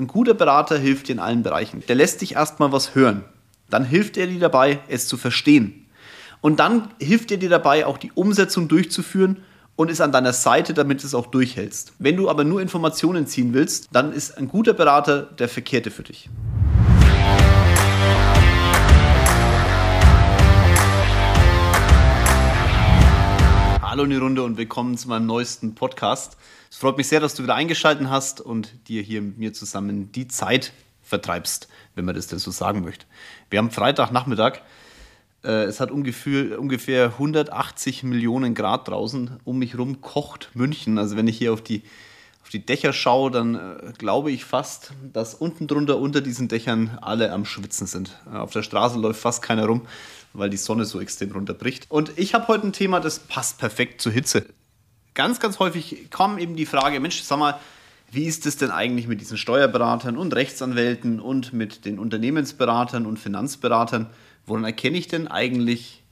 Ein guter Berater hilft dir in allen Bereichen. Der lässt dich erstmal was hören. Dann hilft er dir dabei, es zu verstehen. Und dann hilft er dir dabei, auch die Umsetzung durchzuführen und ist an deiner Seite, damit du es auch durchhältst. Wenn du aber nur Informationen ziehen willst, dann ist ein guter Berater der Verkehrte für dich. Hallo in die Runde und willkommen zu meinem neuesten Podcast. Es freut mich sehr, dass du wieder eingeschaltet hast und dir hier mit mir zusammen die Zeit vertreibst, wenn man das denn so sagen möchte. Wir haben Freitagnachmittag. Äh, es hat ungefähr, ungefähr 180 Millionen Grad draußen. Um mich herum kocht München. Also wenn ich hier auf die, auf die Dächer schaue, dann äh, glaube ich fast, dass unten drunter unter diesen Dächern alle am Schwitzen sind. Äh, auf der Straße läuft fast keiner rum weil die Sonne so extrem runterbricht. Und ich habe heute ein Thema, das passt perfekt zur Hitze. Ganz, ganz häufig kommt eben die Frage, Mensch, sag mal, wie ist es denn eigentlich mit diesen Steuerberatern und Rechtsanwälten und mit den Unternehmensberatern und Finanzberatern? Woran erkenne ich denn eigentlich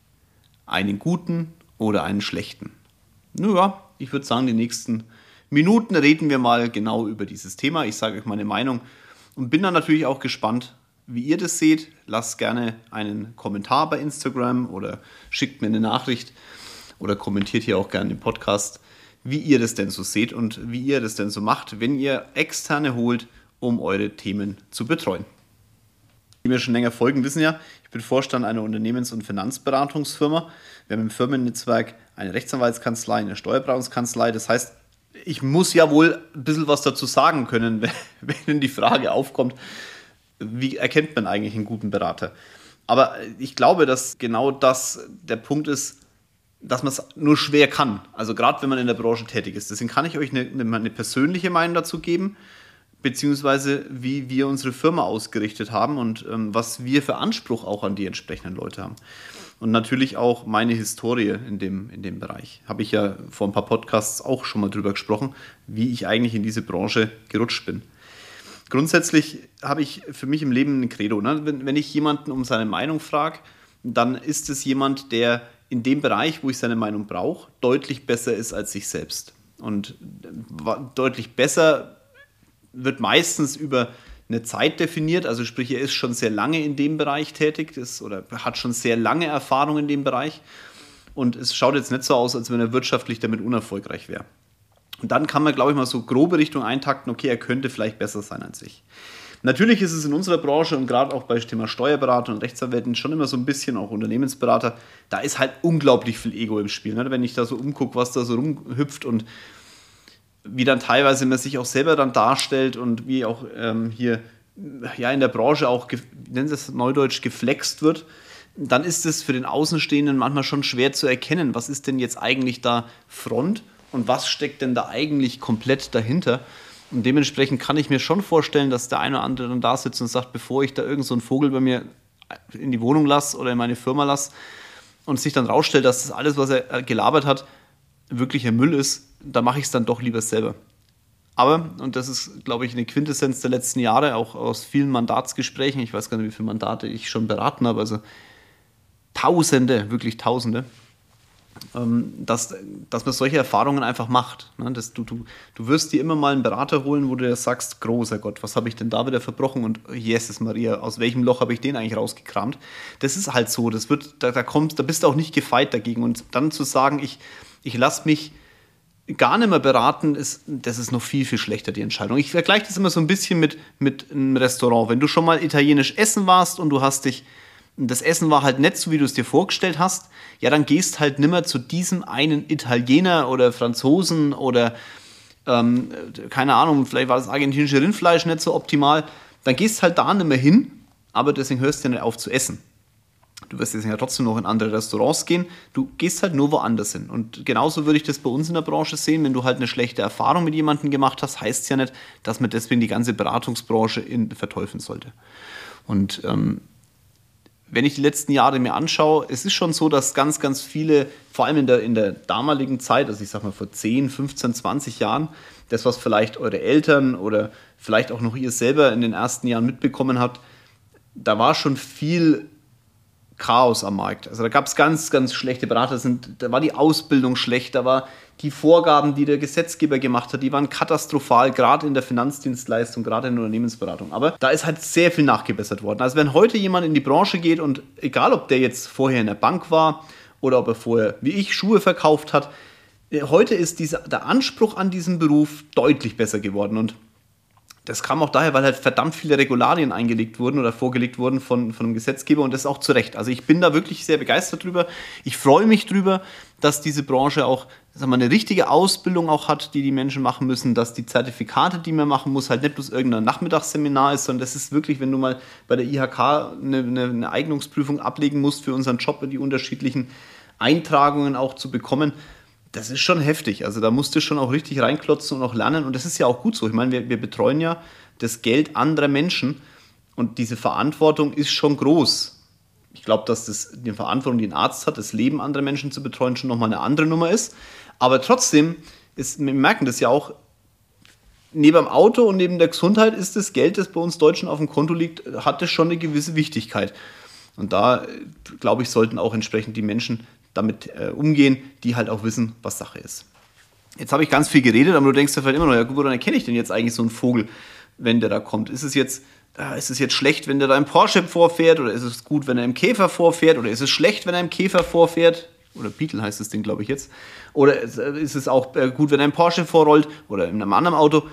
einen guten oder einen schlechten? Nun ja, ich würde sagen, die nächsten Minuten reden wir mal genau über dieses Thema. Ich sage euch meine Meinung und bin dann natürlich auch gespannt, wie ihr das seht. Lasst gerne einen Kommentar bei Instagram oder schickt mir eine Nachricht oder kommentiert hier auch gerne den Podcast, wie ihr das denn so seht und wie ihr das denn so macht, wenn ihr Externe holt, um eure Themen zu betreuen. Die mir schon länger folgen, wissen ja, ich bin Vorstand einer Unternehmens- und Finanzberatungsfirma. Wir haben im Firmennetzwerk eine Rechtsanwaltskanzlei, eine Steuerberatungskanzlei. Das heißt, ich muss ja wohl ein bisschen was dazu sagen können, wenn die Frage aufkommt, wie erkennt man eigentlich einen guten Berater? Aber ich glaube, dass genau das der Punkt ist, dass man es nur schwer kann. Also gerade wenn man in der Branche tätig ist. Deswegen kann ich euch eine, eine, persönliche Meinung dazu geben, beziehungsweise wie wir unsere Firma ausgerichtet haben und ähm, was wir für Anspruch auch an die entsprechenden Leute haben. Und natürlich auch meine Historie in dem, in dem Bereich. Habe ich ja vor ein paar Podcasts auch schon mal drüber gesprochen, wie ich eigentlich in diese Branche gerutscht bin grundsätzlich habe ich für mich im Leben ein Credo. Ne? Wenn, wenn ich jemanden um seine Meinung frage, dann ist es jemand, der in dem Bereich, wo ich seine Meinung brauche, deutlich besser ist als ich selbst. Und deutlich besser wird meistens über eine Zeit definiert, also sprich, er ist schon sehr lange in dem Bereich tätig ist, oder hat schon sehr lange Erfahrung in dem Bereich. Und es schaut jetzt nicht so aus, als wenn er wirtschaftlich damit unerfolgreich wäre. Und dann kann man, glaube ich, mal so grobe Richtung eintakten, okay, er könnte vielleicht besser sein als ich. Natürlich ist es in unserer Branche und gerade auch bei Thema Steuerberater und Rechtsanwälten schon immer so ein bisschen auch Unternehmensberater, da ist halt unglaublich viel Ego im Spiel. Ne? Wenn ich da so umgucke, was da so rumhüpft und wie dann teilweise man sich auch selber dann darstellt und wie auch ähm, hier ja in der Branche auch, nennen Sie es neudeutsch, geflext wird, dann ist es für den Außenstehenden manchmal schon schwer zu erkennen, was ist denn jetzt eigentlich da Front und was steckt denn da eigentlich komplett dahinter. Und dementsprechend kann ich mir schon vorstellen, dass der eine oder andere dann da sitzt und sagt, bevor ich da irgend so Vogel bei mir in die Wohnung lasse oder in meine Firma lasse und sich dann rausstellt, dass das alles, was er gelabert hat, wirklicher Müll ist, da mache ich es dann doch lieber selber. Aber, und das ist, glaube ich, eine Quintessenz der letzten Jahre, auch aus vielen Mandatsgesprächen, ich weiß gar nicht, wie viele Mandate ich schon beraten habe, also Tausende, wirklich Tausende, dass, dass man solche Erfahrungen einfach macht. Ne? Das, du, du, du wirst dir immer mal einen Berater holen, wo du dir sagst, großer Gott, was habe ich denn da wieder verbrochen und Jesus Maria, aus welchem Loch habe ich den eigentlich rausgekramt? Das ist halt so, das wird, da, da, kommst, da bist du auch nicht gefeit dagegen. Und dann zu sagen, ich, ich lasse mich gar nicht mehr beraten, ist, das ist noch viel, viel schlechter, die Entscheidung. Ich vergleiche das immer so ein bisschen mit, mit einem Restaurant. Wenn du schon mal italienisch essen warst und du hast dich das Essen war halt nicht so, wie du es dir vorgestellt hast, ja, dann gehst halt nimmer zu diesem einen Italiener oder Franzosen oder ähm, keine Ahnung, vielleicht war das argentinische Rindfleisch nicht so optimal, dann gehst halt da nimmer hin, aber deswegen hörst du ja nicht auf zu essen. Du wirst jetzt ja trotzdem noch in andere Restaurants gehen, du gehst halt nur woanders hin. Und genauso würde ich das bei uns in der Branche sehen, wenn du halt eine schlechte Erfahrung mit jemandem gemacht hast, heißt es ja nicht, dass man deswegen die ganze Beratungsbranche in, verteufeln sollte. Und ähm, wenn ich die letzten Jahre mir anschaue, es ist schon so, dass ganz, ganz viele, vor allem in der, in der damaligen Zeit, also ich sag mal vor 10, 15, 20 Jahren, das, was vielleicht eure Eltern oder vielleicht auch noch ihr selber in den ersten Jahren mitbekommen habt, da war schon viel Chaos am Markt. Also da gab es ganz, ganz schlechte Berater. Da war die Ausbildung schlecht, da war die Vorgaben, die der Gesetzgeber gemacht hat, die waren katastrophal, gerade in der Finanzdienstleistung, gerade in der Unternehmensberatung. Aber da ist halt sehr viel nachgebessert worden. Also wenn heute jemand in die Branche geht und egal, ob der jetzt vorher in der Bank war oder ob er vorher, wie ich, Schuhe verkauft hat, äh, heute ist dieser, der Anspruch an diesen Beruf deutlich besser geworden. Und das kam auch daher, weil halt verdammt viele Regularien eingelegt wurden oder vorgelegt wurden von, von einem Gesetzgeber und das auch zu Recht. Also ich bin da wirklich sehr begeistert drüber. Ich freue mich drüber, dass diese Branche auch sagen wir, eine richtige Ausbildung auch hat, die die Menschen machen müssen, dass die Zertifikate, die man machen muss, halt nicht bloß irgendein Nachmittagsseminar ist, sondern das ist wirklich, wenn du mal bei der IHK eine, eine, eine Eignungsprüfung ablegen musst für unseren Job, die unterschiedlichen Eintragungen auch zu bekommen, das ist schon heftig. Also da musst du schon auch richtig reinklotzen und auch lernen. Und das ist ja auch gut so. Ich meine, wir, wir betreuen ja das Geld anderer Menschen und diese Verantwortung ist schon groß. Ich glaube, dass das, die Verantwortung, die ein Arzt hat, das Leben anderer Menschen zu betreuen, schon nochmal eine andere Nummer ist. Aber trotzdem, ist, wir merken das ja auch, neben dem Auto und neben der Gesundheit ist das Geld, das bei uns Deutschen auf dem Konto liegt, hat das schon eine gewisse Wichtigkeit. Und da, glaube ich, sollten auch entsprechend die Menschen damit äh, umgehen, die halt auch wissen, was Sache ist. Jetzt habe ich ganz viel geredet, aber du denkst ja vielleicht immer noch, ja, woran erkenne ich denn jetzt eigentlich so einen Vogel, wenn der da kommt? Ist es jetzt, äh, ist es jetzt schlecht, wenn der da im Porsche vorfährt oder ist es gut, wenn er im Käfer vorfährt oder ist es schlecht, wenn er im Käfer vorfährt? Oder Beetle heißt das Ding, glaube ich jetzt. Oder ist es auch äh, gut, wenn er im Porsche vorrollt oder in einem anderen Auto?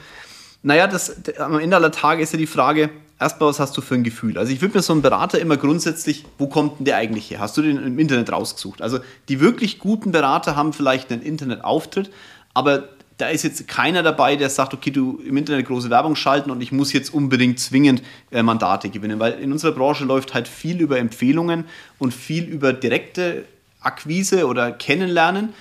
Naja, das, am Ende aller Tage ist ja die Frage, erstmal, was hast du für ein Gefühl? Also ich würde mir so einen Berater immer grundsätzlich, wo kommt denn der eigentlich her? Hast du den im Internet rausgesucht? Also die wirklich guten Berater haben vielleicht einen Internetauftritt, aber da ist jetzt keiner dabei, der sagt, okay, du im Internet große Werbung schalten und ich muss jetzt unbedingt zwingend äh, Mandate gewinnen, weil in unserer Branche läuft halt viel über Empfehlungen und viel über direkte Akquise oder Kennenlernen.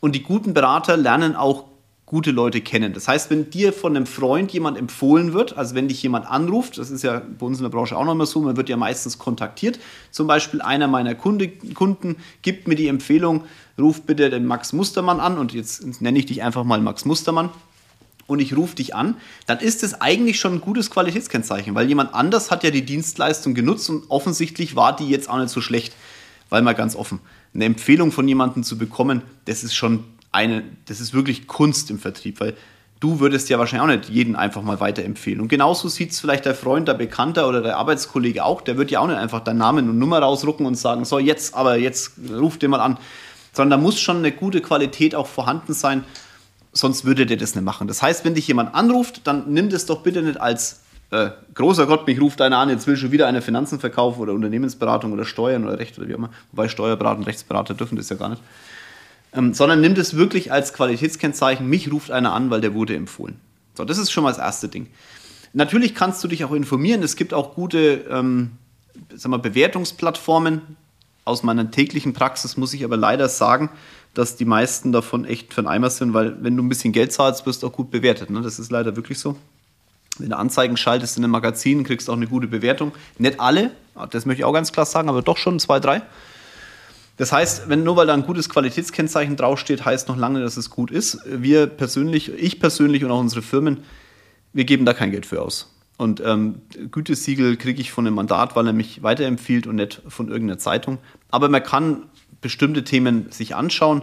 Und die guten Berater lernen auch gute Leute kennen. Das heißt, wenn dir von einem Freund jemand empfohlen wird, also wenn dich jemand anruft, das ist ja bei uns in der Branche auch noch immer so, man wird ja meistens kontaktiert. Zum Beispiel einer meiner Kunde, Kunden gibt mir die Empfehlung, ruf bitte den Max Mustermann an und jetzt nenne ich dich einfach mal Max Mustermann und ich rufe dich an, dann ist es eigentlich schon ein gutes Qualitätskennzeichen, weil jemand anders hat ja die Dienstleistung genutzt und offensichtlich war die jetzt auch nicht so schlecht, weil mal ganz offen, eine Empfehlung von jemandem zu bekommen, das ist schon eine, das ist wirklich Kunst im Vertrieb, weil du würdest ja wahrscheinlich auch nicht jeden einfach mal weiterempfehlen. Und genauso sieht es vielleicht der Freund, der Bekannter oder der Arbeitskollege auch, der wird ja auch nicht einfach deinen Namen und Nummer rausrucken und sagen, so jetzt, aber jetzt ruf dir mal an. Sondern da muss schon eine gute Qualität auch vorhanden sein, sonst würde der das nicht machen. Das heißt, wenn dich jemand anruft, dann nimm das doch bitte nicht als äh, großer Gott, mich ruft einer an, jetzt will schon wieder eine Finanzen verkaufen oder Unternehmensberatung oder Steuern oder Recht oder wie auch immer. Wobei Steuerberater und Rechtsberater dürfen das ja gar nicht ähm, sondern nimmt es wirklich als Qualitätskennzeichen, mich ruft einer an, weil der wurde empfohlen. So, das ist schon mal das erste Ding. Natürlich kannst du dich auch informieren. Es gibt auch gute ähm, sag mal, Bewertungsplattformen. Aus meiner täglichen Praxis muss ich aber leider sagen, dass die meisten davon echt für einen Eimer sind, weil wenn du ein bisschen Geld zahlst, wirst du auch gut bewertet. Ne? Das ist leider wirklich so. Wenn du Anzeigen schaltest in einem Magazin, kriegst du auch eine gute Bewertung. Nicht alle, das möchte ich auch ganz klar sagen, aber doch schon zwei, drei. Das heißt, wenn nur weil da ein gutes Qualitätskennzeichen draufsteht, heißt noch lange, dass es gut ist. Wir persönlich, ich persönlich und auch unsere Firmen, wir geben da kein Geld für aus. Und ähm, Gütesiegel kriege ich von einem Mandat, weil er mich weiterempfiehlt und nicht von irgendeiner Zeitung. Aber man kann bestimmte Themen sich anschauen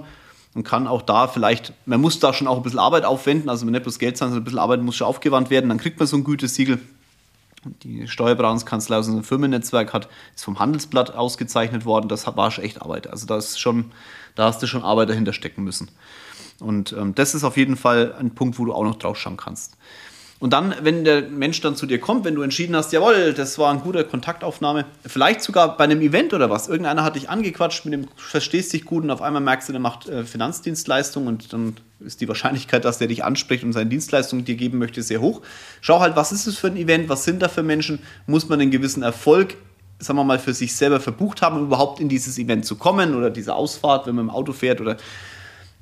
und kann auch da vielleicht, man muss da schon auch ein bisschen Arbeit aufwenden, also nicht bloß Geld zahlen, sondern ein bisschen Arbeit muss schon aufgewandt werden, dann kriegt man so ein Gütesiegel die Steuerberatungskanzlei aus unserem Firmennetzwerk hat, ist vom Handelsblatt ausgezeichnet worden. Das war schon echt Arbeit. Also da, ist schon, da hast du schon Arbeit dahinter stecken müssen. Und ähm, das ist auf jeden Fall ein Punkt, wo du auch noch drauf schauen kannst. Und dann, wenn der Mensch dann zu dir kommt, wenn du entschieden hast, jawohl, das war eine gute Kontaktaufnahme, vielleicht sogar bei einem Event oder was, irgendeiner hat dich angequatscht, mit dem verstehst dich gut und auf einmal merkst du, der macht äh, Finanzdienstleistungen und dann ist die Wahrscheinlichkeit, dass der dich anspricht und seine Dienstleistungen dir geben möchte, sehr hoch. Schau halt, was ist es für ein Event, was sind da für Menschen, muss man einen gewissen Erfolg sagen wir mal, für sich selber verbucht haben, um überhaupt in dieses Event zu kommen oder diese Ausfahrt, wenn man im Auto fährt oder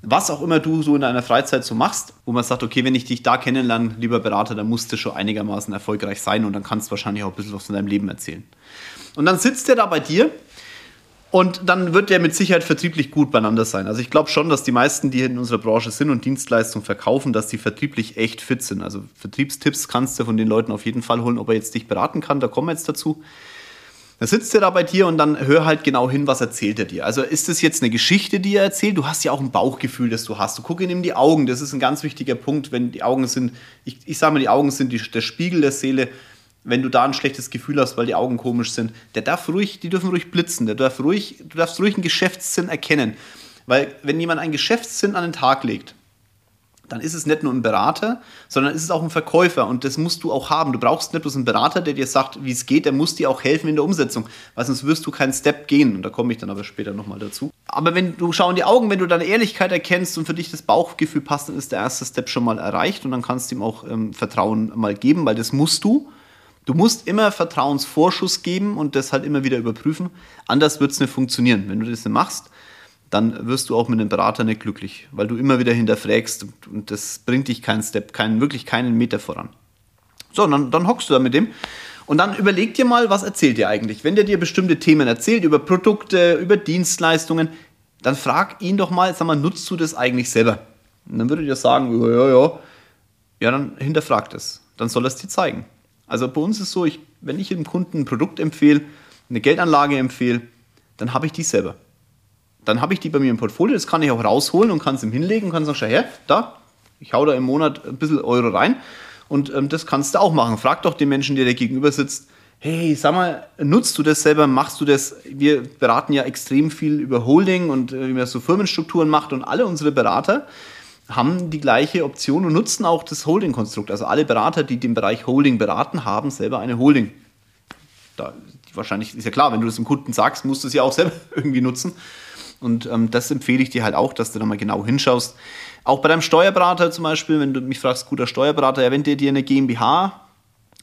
was auch immer du so in deiner Freizeit so machst, wo man sagt, okay, wenn ich dich da kennenlerne, lieber Berater, dann musst du schon einigermaßen erfolgreich sein und dann kannst du wahrscheinlich auch ein bisschen was von deinem Leben erzählen. Und dann sitzt der da bei dir und dann wird der mit Sicherheit vertrieblich gut beieinander sein. Also ich glaube schon, dass die meisten, die in unserer Branche sind und Dienstleistungen verkaufen, dass die vertrieblich echt fit sind. Also Vertriebstipps kannst du von den Leuten auf jeden Fall holen, ob er jetzt dich beraten kann, da kommen wir jetzt dazu. Da sitzt er da bei dir und dann hör halt genau hin, was erzählt er dir. Also ist das jetzt eine Geschichte, die er erzählt? Du hast ja auch ein Bauchgefühl, das du hast. Du guck ihn in die Augen. Das ist ein ganz wichtiger Punkt, wenn die Augen sind, ich, ich sage mal, die Augen sind die, der Spiegel der Seele. Wenn du da ein schlechtes Gefühl hast, weil die Augen komisch sind, der darf ruhig, die dürfen ruhig blitzen. Der darf ruhig, du darfst ruhig einen Geschäftssinn erkennen. Weil wenn jemand einen Geschäftssinn an den Tag legt, dann ist es nicht nur ein Berater, sondern ist es auch ein Verkäufer und das musst du auch haben. Du brauchst nicht bloß einen Berater, der dir sagt, wie es geht, der muss dir auch helfen in der Umsetzung, weil sonst wirst du keinen Step gehen und da komme ich dann aber später nochmal dazu. Aber wenn du schau in die Augen, wenn du deine Ehrlichkeit erkennst und für dich das Bauchgefühl passt, dann ist der erste Step schon mal erreicht und dann kannst du ihm auch ähm, Vertrauen mal geben, weil das musst du. Du musst immer Vertrauensvorschuss geben und das halt immer wieder überprüfen. Anders wird es nicht funktionieren. Wenn du das nicht machst, dann wirst du auch mit einem Berater nicht glücklich, weil du immer wieder hinterfragst und das bringt dich keinen Step, keinen, wirklich keinen Meter voran. So, dann, dann hockst du da mit dem und dann überleg dir mal, was erzählt dir eigentlich. Wenn der dir bestimmte Themen erzählt, über Produkte, über Dienstleistungen, dann frag ihn doch mal, sag mal, nutzt du das eigentlich selber? Und dann würde dir sagen, ja, ja, ja. Ja, dann hinterfrag das. Dann soll er es dir zeigen. Also bei uns ist es so, ich, wenn ich einem Kunden ein Produkt empfehle, eine Geldanlage empfehle, dann habe ich die selber dann habe ich die bei mir im Portfolio, das kann ich auch rausholen und kann es ihm hinlegen und kann sagen, schau her, da, ich hau da im Monat ein bisschen Euro rein und ähm, das kannst du auch machen. Frag doch den Menschen, der dir gegenüber sitzt, hey, sag mal, nutzt du das selber, machst du das? Wir beraten ja extrem viel über Holding und äh, wie man so Firmenstrukturen macht und alle unsere Berater haben die gleiche Option und nutzen auch das Holding-Konstrukt. Also alle Berater, die den Bereich Holding beraten, haben selber eine Holding. Da, wahrscheinlich ist ja klar, wenn du das dem Kunden sagst, musst du es ja auch selber irgendwie nutzen. Und ähm, das empfehle ich dir halt auch, dass du da mal genau hinschaust. Auch bei deinem Steuerberater zum Beispiel, wenn du mich fragst, guter Steuerberater, ja, wenn der dir eine GmbH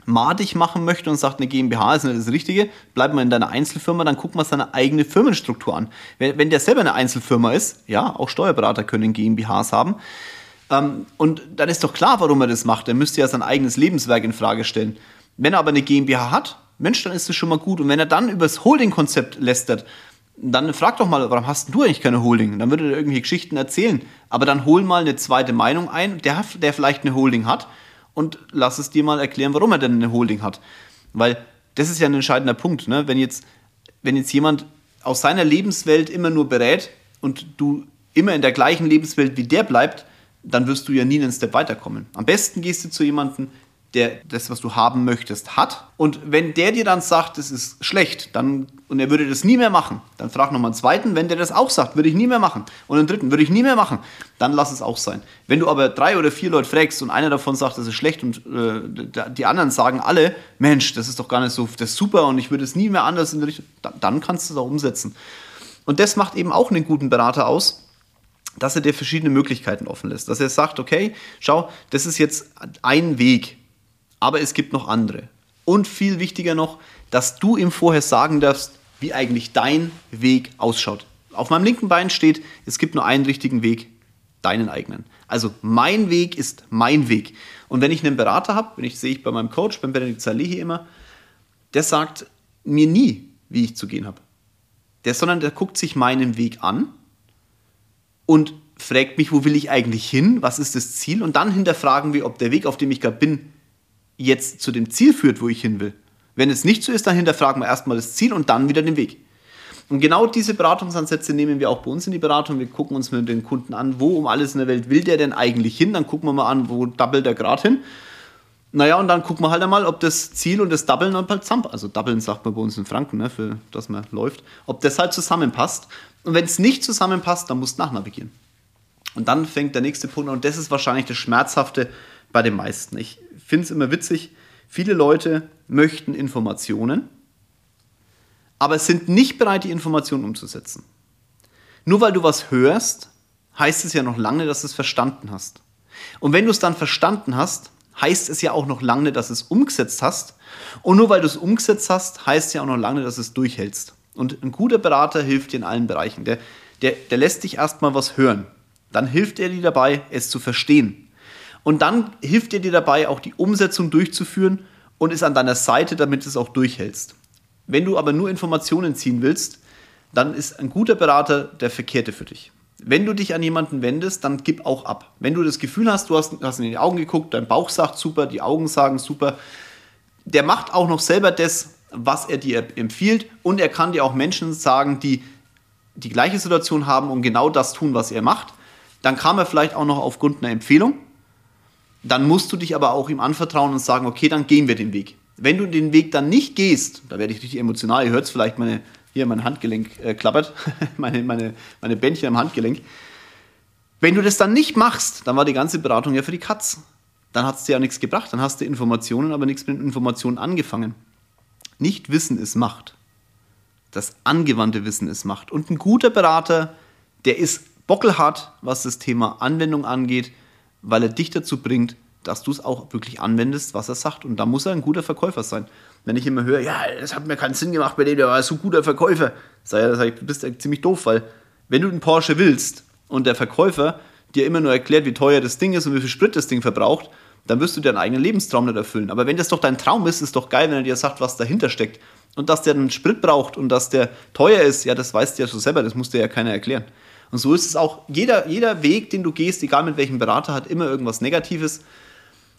madig machen möchte und sagt, eine GmbH ist nicht das Richtige, bleib mal in deiner Einzelfirma, dann guck mal seine eigene Firmenstruktur an. Wenn, wenn der selber eine Einzelfirma ist, ja, auch Steuerberater können GmbHs haben. Ähm, und dann ist doch klar, warum er das macht. Er müsste ja sein eigenes Lebenswerk in Frage stellen. Wenn er aber eine GmbH hat, Mensch, dann ist das schon mal gut. Und wenn er dann über das Holding-Konzept lästert, dann frag doch mal, warum hast du eigentlich keine Holding? Dann würde er irgendwie Geschichten erzählen. Aber dann hol mal eine zweite Meinung ein, der, der vielleicht eine Holding hat und lass es dir mal erklären, warum er denn eine Holding hat. Weil das ist ja ein entscheidender Punkt. Ne? Wenn, jetzt, wenn jetzt jemand aus seiner Lebenswelt immer nur berät und du immer in der gleichen Lebenswelt wie der bleibt, dann wirst du ja nie einen Step weiterkommen. Am besten gehst du zu jemandem, der das, was du haben möchtest, hat. Und wenn der dir dann sagt, das ist schlecht, dann und er würde das nie mehr machen, dann frag nochmal einen zweiten, wenn der das auch sagt, würde ich nie mehr machen. Und einen dritten, würde ich nie mehr machen, dann lass es auch sein. Wenn du aber drei oder vier Leute fragst und einer davon sagt, das ist schlecht und äh, die anderen sagen alle, Mensch, das ist doch gar nicht so, das ist super und ich würde es nie mehr anders in der Richtung, dann, dann kannst du es auch umsetzen. Und das macht eben auch einen guten Berater aus, dass er dir verschiedene Möglichkeiten offen lässt. Dass er sagt, okay, schau, das ist jetzt ein Weg, aber es gibt noch andere. Und viel wichtiger noch, dass du ihm vorher sagen darfst, wie eigentlich dein Weg ausschaut. Auf meinem linken Bein steht, es gibt nur einen richtigen Weg, deinen eigenen. Also mein Weg ist mein Weg. Und wenn ich einen Berater habe, wenn ich sehe ich bei meinem Coach, beim Benedikt Salehi immer, der sagt mir nie, wie ich zu gehen habe. Der, sondern der guckt sich meinen Weg an und fragt mich, wo will ich eigentlich hin, was ist das Ziel und dann hinterfragen wir, ob der Weg, auf dem ich gerade bin, jetzt zu dem Ziel führt, wo ich hin will. Wenn es nicht so ist, dann hinterfragen wir erstmal das Ziel und dann wieder den Weg. Und genau diese Beratungsansätze nehmen wir auch bei uns in die Beratung. Wir gucken uns mit den Kunden an, wo um alles in der Welt will der denn eigentlich hin. Dann gucken wir mal an, wo doubelt der gerade hin. Naja, und dann gucken wir halt einmal, ob das Ziel und das Doublen dann halt zusammen, also Doublen sagt man bei uns in Franken, ne, für das man läuft, ob das halt zusammenpasst. Und wenn es nicht zusammenpasst, dann musst du nachnavigieren. Und dann fängt der nächste Punkt an, und das ist wahrscheinlich das Schmerzhafte bei den meisten. Ich finde es immer witzig, viele Leute möchten Informationen, aber sind nicht bereit, die Informationen umzusetzen. Nur weil du was hörst, heißt es ja noch lange, dass du es verstanden hast. Und wenn du es dann verstanden hast, heißt es ja auch noch lange, dass du es umgesetzt hast. Und nur weil du es umgesetzt hast, heißt es ja auch noch lange, dass du es durchhältst. Und ein guter Berater hilft dir in allen Bereichen. Der, der, der lässt dich erstmal was hören. Dann hilft er dir dabei, es zu verstehen. Und dann hilft er dir dabei, auch die Umsetzung durchzuführen und ist an deiner Seite, damit du es auch durchhältst. Wenn du aber nur Informationen ziehen willst, dann ist ein guter Berater der Verkehrte für dich. Wenn du dich an jemanden wendest, dann gib auch ab. Wenn du das Gefühl hast, du hast, hast in die Augen geguckt, dein Bauch sagt super, die Augen sagen super, der macht auch noch selber das, was er dir empfiehlt und er kann dir auch Menschen sagen, die die gleiche Situation haben und genau das tun, was er macht. Dann kam er vielleicht auch noch aufgrund einer Empfehlung. Dann musst du dich aber auch ihm anvertrauen und sagen, okay, dann gehen wir den Weg. Wenn du den Weg dann nicht gehst, da werde ich richtig emotional, ihr hört es vielleicht, meine, hier mein Handgelenk äh, klappert, meine, meine, meine Bändchen am Handgelenk. Wenn du das dann nicht machst, dann war die ganze Beratung ja für die Katz. Dann hat es dir ja nichts gebracht, dann hast du Informationen, aber nichts mit Informationen angefangen. Nicht Wissen ist Macht. Das angewandte Wissen ist Macht. Und ein guter Berater, der ist bockelhart, was das Thema Anwendung angeht, weil er dich dazu bringt, dass du es auch wirklich anwendest, was er sagt. Und da muss er ein guter Verkäufer sein. Wenn ich immer höre, ja, das hat mir keinen Sinn gemacht bei dem, der war so guter Verkäufer, sag ich, du bist ziemlich doof, weil wenn du einen Porsche willst und der Verkäufer dir immer nur erklärt, wie teuer das Ding ist und wie viel Sprit das Ding verbraucht, dann wirst du deinen eigenen Lebenstraum nicht erfüllen. Aber wenn das doch dein Traum ist, ist doch geil, wenn er dir sagt, was dahinter steckt. Und dass der einen Sprit braucht und dass der teuer ist, ja, das weißt du ja so selber, das muss dir ja keiner erklären. Und so ist es auch, jeder, jeder Weg, den du gehst, egal mit welchem Berater, hat immer irgendwas Negatives.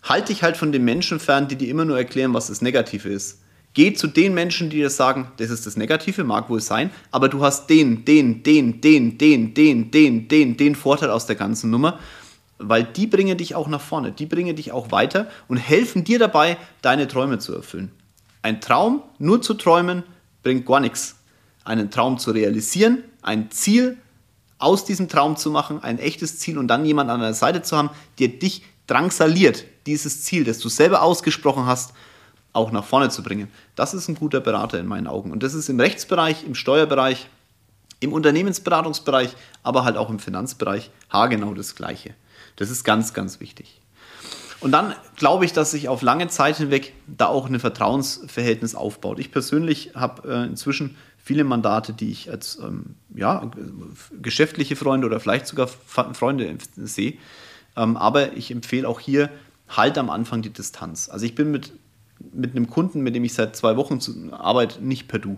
Halt dich halt von den Menschen fern, die dir immer nur erklären, was das Negative ist. Geh zu den Menschen, die dir sagen, das ist das Negative, mag wohl sein, aber du hast den, den, den, den, den, den, den, den, den Vorteil aus der ganzen Nummer, weil die bringen dich auch nach vorne, die bringen dich auch weiter und helfen dir dabei, deine Träume zu erfüllen. Ein Traum nur zu träumen bringt gar nichts. Einen Traum zu realisieren, ein Ziel aus diesem Traum zu machen, ein echtes Ziel und dann jemand an der Seite zu haben, der dich drangsaliert, dieses Ziel, das du selber ausgesprochen hast, auch nach vorne zu bringen. Das ist ein guter Berater in meinen Augen. Und das ist im Rechtsbereich, im Steuerbereich, im Unternehmensberatungsbereich, aber halt auch im Finanzbereich haargenau das Gleiche. Das ist ganz, ganz wichtig. Und dann glaube ich, dass sich auf lange Zeit hinweg da auch ein Vertrauensverhältnis aufbaut. Ich persönlich habe äh, inzwischen viele Mandate, die ich als ähm, ja, geschäftliche Freunde oder vielleicht sogar Freunde sehe. Ähm, aber ich empfehle auch hier, halt am Anfang die Distanz. Also ich bin mit, mit einem Kunden, mit dem ich seit zwei Wochen arbeite, nicht per Du.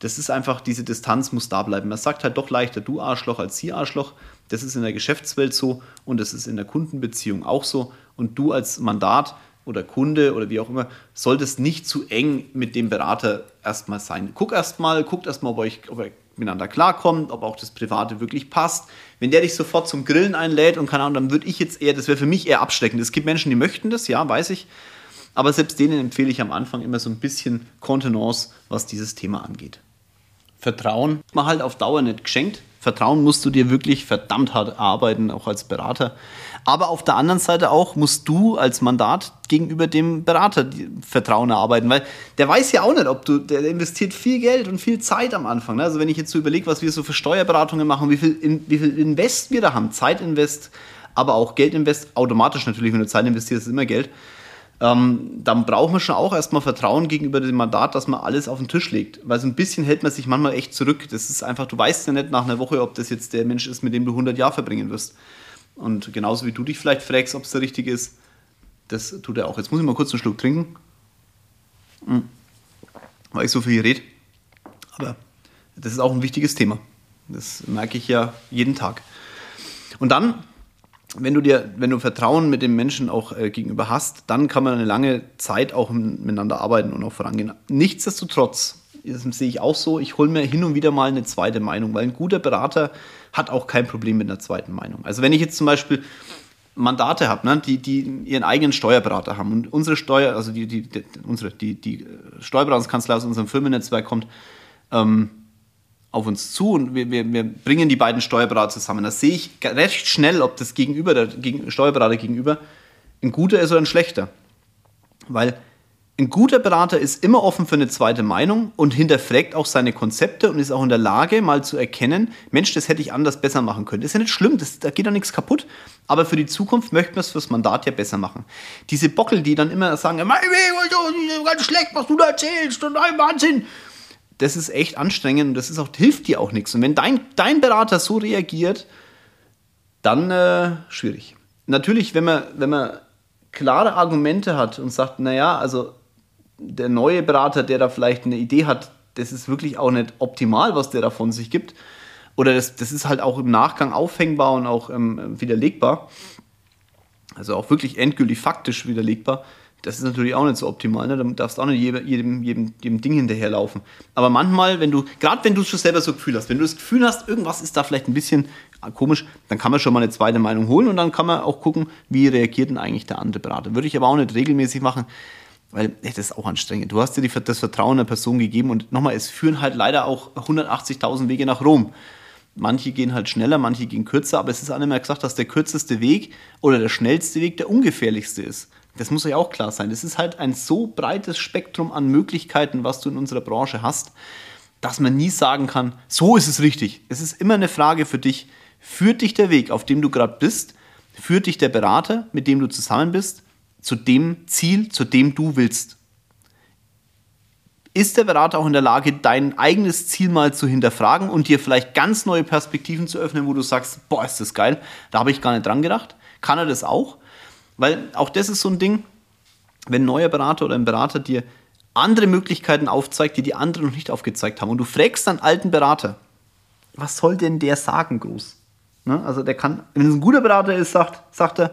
Das ist einfach, diese Distanz muss da bleiben. Man sagt halt doch leichter du Arschloch als sie Arschloch. Das ist in der Geschäftswelt so und das ist in der Kundenbeziehung auch so. Und du als Mandat oder Kunde oder wie auch immer, solltest nicht zu eng mit dem Berater erstmal sein. Guck erstmal, guckt erstmal, ob euch, ob ihr miteinander klarkommt, ob auch das Private wirklich passt. Wenn der dich sofort zum Grillen einlädt und keine Ahnung, dann würde ich jetzt eher, das wäre für mich eher abschreckend. Es gibt Menschen, die möchten das, ja, weiß ich. Aber selbst denen empfehle ich am Anfang immer so ein bisschen Kontenance, was dieses Thema angeht. Vertrauen man halt auf Dauer nicht geschenkt. Vertrauen musst du dir wirklich verdammt hart arbeiten, auch als Berater. Aber auf der anderen Seite auch musst du als Mandat gegenüber dem Berater Vertrauen erarbeiten, weil der weiß ja auch nicht, ob du, der investiert viel Geld und viel Zeit am Anfang. Ne? Also wenn ich jetzt so überlege, was wir so für Steuerberatungen machen, wie viel, wie viel Invest wir da haben, Zeitinvest, aber auch Geldinvest, automatisch natürlich, wenn du Zeit investierst, ist immer Geld ähm, dann braucht man schon auch erstmal Vertrauen gegenüber dem Mandat, dass man alles auf den Tisch legt. Weil so ein bisschen hält man sich manchmal echt zurück. Das ist einfach, du weißt ja nicht nach einer Woche, ob das jetzt der Mensch ist, mit dem du 100 Jahre verbringen wirst. Und genauso wie du dich vielleicht fragst, ob es der richtige ist, das tut er auch. Jetzt muss ich mal kurz einen Schluck trinken. Mhm. Weil ich so viel rede. Aber das ist auch ein wichtiges Thema. Das merke ich ja jeden Tag. Und dann wenn du dir, wenn du Vertrauen mit dem Menschen auch äh, gegenüber hast, dann kann man eine lange Zeit auch miteinander arbeiten und auch vorangehen. Nichtsdestotrotz, das sehe ich auch so, ich hole mir hin und wieder mal eine zweite Meinung, weil ein guter Berater hat auch kein Problem mit einer zweiten Meinung. Also wenn ich jetzt zum Beispiel Mandate habe, ne, die, die ihren eigenen Steuerberater haben und unsere Steuer, also die, die, die unsere, die, die Steuerberatungskanzlei aus unserem Firmennetzwerk kommt, ähm, auf uns zu und wir, wir, wir bringen die beiden Steuerberater zusammen. Da sehe ich recht schnell, ob das Gegenüber, der Steuerberater gegenüber, ein guter ist oder ein schlechter. Weil ein guter Berater ist immer offen für eine zweite Meinung und hinterfragt auch seine Konzepte und ist auch in der Lage, mal zu erkennen, Mensch, das hätte ich anders besser machen können. Das ist ja nicht schlimm, das, da geht doch nichts kaputt. Aber für die Zukunft möchten wir es fürs Mandat ja besser machen. Diese Bockel, die dann immer sagen, ganz schlecht, was du da erzählst und ein Wahnsinn das ist echt anstrengend und das ist auch, hilft dir auch nichts. Und wenn dein, dein Berater so reagiert, dann äh, schwierig. Natürlich, wenn man, wenn man klare Argumente hat und sagt, naja, also der neue Berater, der da vielleicht eine Idee hat, das ist wirklich auch nicht optimal, was der da von sich gibt. Oder das, das ist halt auch im Nachgang auffängbar und auch ähm, widerlegbar. Also auch wirklich endgültig faktisch widerlegbar Das ist natürlich auch nicht so optimal, ne? Da darfst du auch nicht jedem, jedem, jedem, jedem Ding hinterherlaufen. Aber manchmal, wenn du, gerade wenn du schon selber so Gefühl hast, wenn du das Gefühl hast, irgendwas ist da vielleicht ein bisschen komisch, dann kann man schon mal eine zweite Meinung holen und dann kann man auch gucken, wie reagiert denn eigentlich der andere Berater. Würde ich aber auch nicht regelmäßig machen, weil ey, das ist auch anstrengend. Du hast dir die, das Vertrauen der Person gegeben und nochmal, es führen halt leider auch 180.000 Wege nach Rom. Manche gehen halt schneller, manche gehen kürzer, aber es ist auch mehr gesagt, dass der kürzeste Weg oder der schnellste Weg der ungefährlichste ist. Das muss euch auch klar sein. Das ist halt ein so breites Spektrum an Möglichkeiten, was du in unserer Branche hast, dass man nie sagen kann, so ist es richtig. Es ist immer eine Frage für dich, führt dich der Weg, auf dem du gerade bist, führt dich der Berater, mit dem du zusammen bist, zu dem Ziel, zu dem du willst. Ist der Berater auch in der Lage, dein eigenes Ziel mal zu hinterfragen und dir vielleicht ganz neue Perspektiven zu öffnen, wo du sagst, boah, ist das geil, da habe ich gar nicht dran gedacht? Kann er das auch? Weil auch das ist so ein Ding, wenn ein neuer Berater oder ein Berater dir andere Möglichkeiten aufzeigt, die die anderen noch nicht aufgezeigt haben und du fragst dann alten Berater, was soll denn der sagen groß? Ne? Also der kann, wenn es ein guter Berater ist, sagt, sagt er,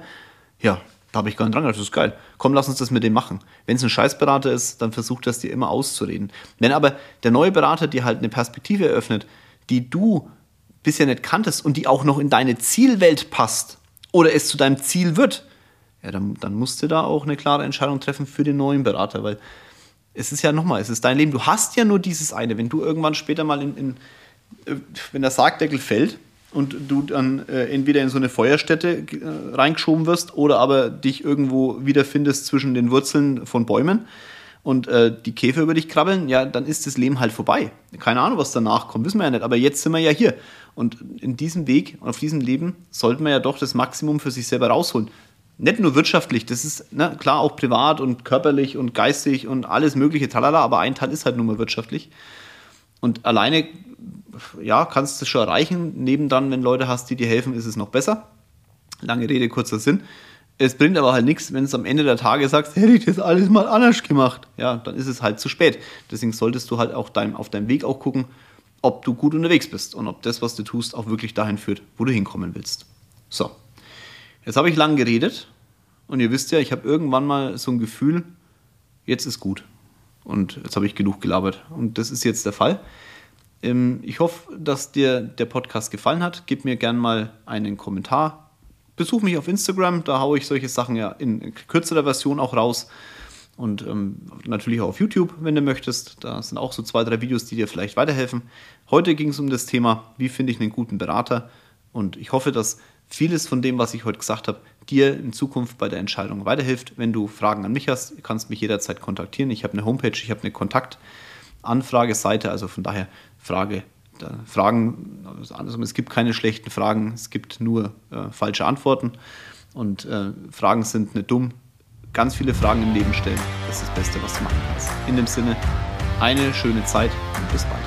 ja, da habe ich gar nicht dran gedacht, das ist geil. Komm, lass uns das mit dem machen. Wenn es ein Scheißberater ist, dann versucht das dir immer auszureden. Wenn aber der neue Berater dir halt eine Perspektive eröffnet, die du bisher nicht kanntest und die auch noch in deine Zielwelt passt oder es zu deinem Ziel wird, ja, dann, dann musst du da auch eine klare Entscheidung treffen für den neuen Berater, weil es ist ja nochmal, es ist dein Leben. Du hast ja nur dieses eine. Wenn du irgendwann später mal in, in äh, wenn der Sargdeckel fällt und du dann äh, entweder in so eine Feuerstätte äh, reingeschoben wirst oder aber dich irgendwo wiederfindest zwischen den Wurzeln von Bäumen und äh, die Käfer über dich krabbeln, ja, dann ist das Leben halt vorbei. Keine Ahnung, was danach kommt, wissen wir ja nicht. Aber jetzt sind wir ja hier. Und in diesem Weg, auf diesem Leben, sollten wir ja doch das Maximum für sich selber rausholen nicht nur wirtschaftlich, das ist ne, klar auch privat und körperlich und geistig und alles mögliche, talala, aber ein Teil ist halt nur mal wirtschaftlich. Und alleine, ja, kannst du schon erreichen. Neben dann, wenn Leute hast, die dir helfen, ist es noch besser. Lange Rede, kurzer Sinn. Es bringt aber halt nichts, wenn du am Ende der Tage sagst, hätte ich das alles mal anders gemacht. Ja, dann ist es halt zu spät. Deswegen solltest du halt auch dein, auf deinem Weg auch gucken, ob du gut unterwegs bist und ob das, was du tust, auch wirklich dahin führt, wo du hinkommen willst. So, Jetzt habe ich lang geredet und ihr wisst ja, ich habe irgendwann mal so ein Gefühl, jetzt ist gut. Und jetzt habe ich genug gelabert. Und das ist jetzt der Fall. Ähm, ich hoffe, dass dir der Podcast gefallen hat. Gib mir gerne mal einen Kommentar. Besuch mich auf Instagram, da haue ich solche Sachen ja in kürzerer Version auch raus. Und ähm, natürlich auch auf YouTube, wenn du möchtest. Da sind auch so zwei, drei Videos, die dir vielleicht weiterhelfen. Heute ging es um das Thema, wie finde ich einen guten Berater. Und ich hoffe, dass vieles von dem, was ich heute gesagt habe, dir in Zukunft bei der Entscheidung weiterhilft. Wenn du Fragen an mich hast, kannst du mich jederzeit kontaktieren. Ich habe eine Homepage, ich habe eine Kontaktanfrageseite, also von daher Frage, Fragen, also es gibt keine schlechten Fragen, es gibt nur äh, falsche Antworten und äh, Fragen sind nicht dumm. Ganz viele Fragen im Leben stellen, das ist das Beste, was du machen kannst. In dem Sinne, eine schöne Zeit und bis bald.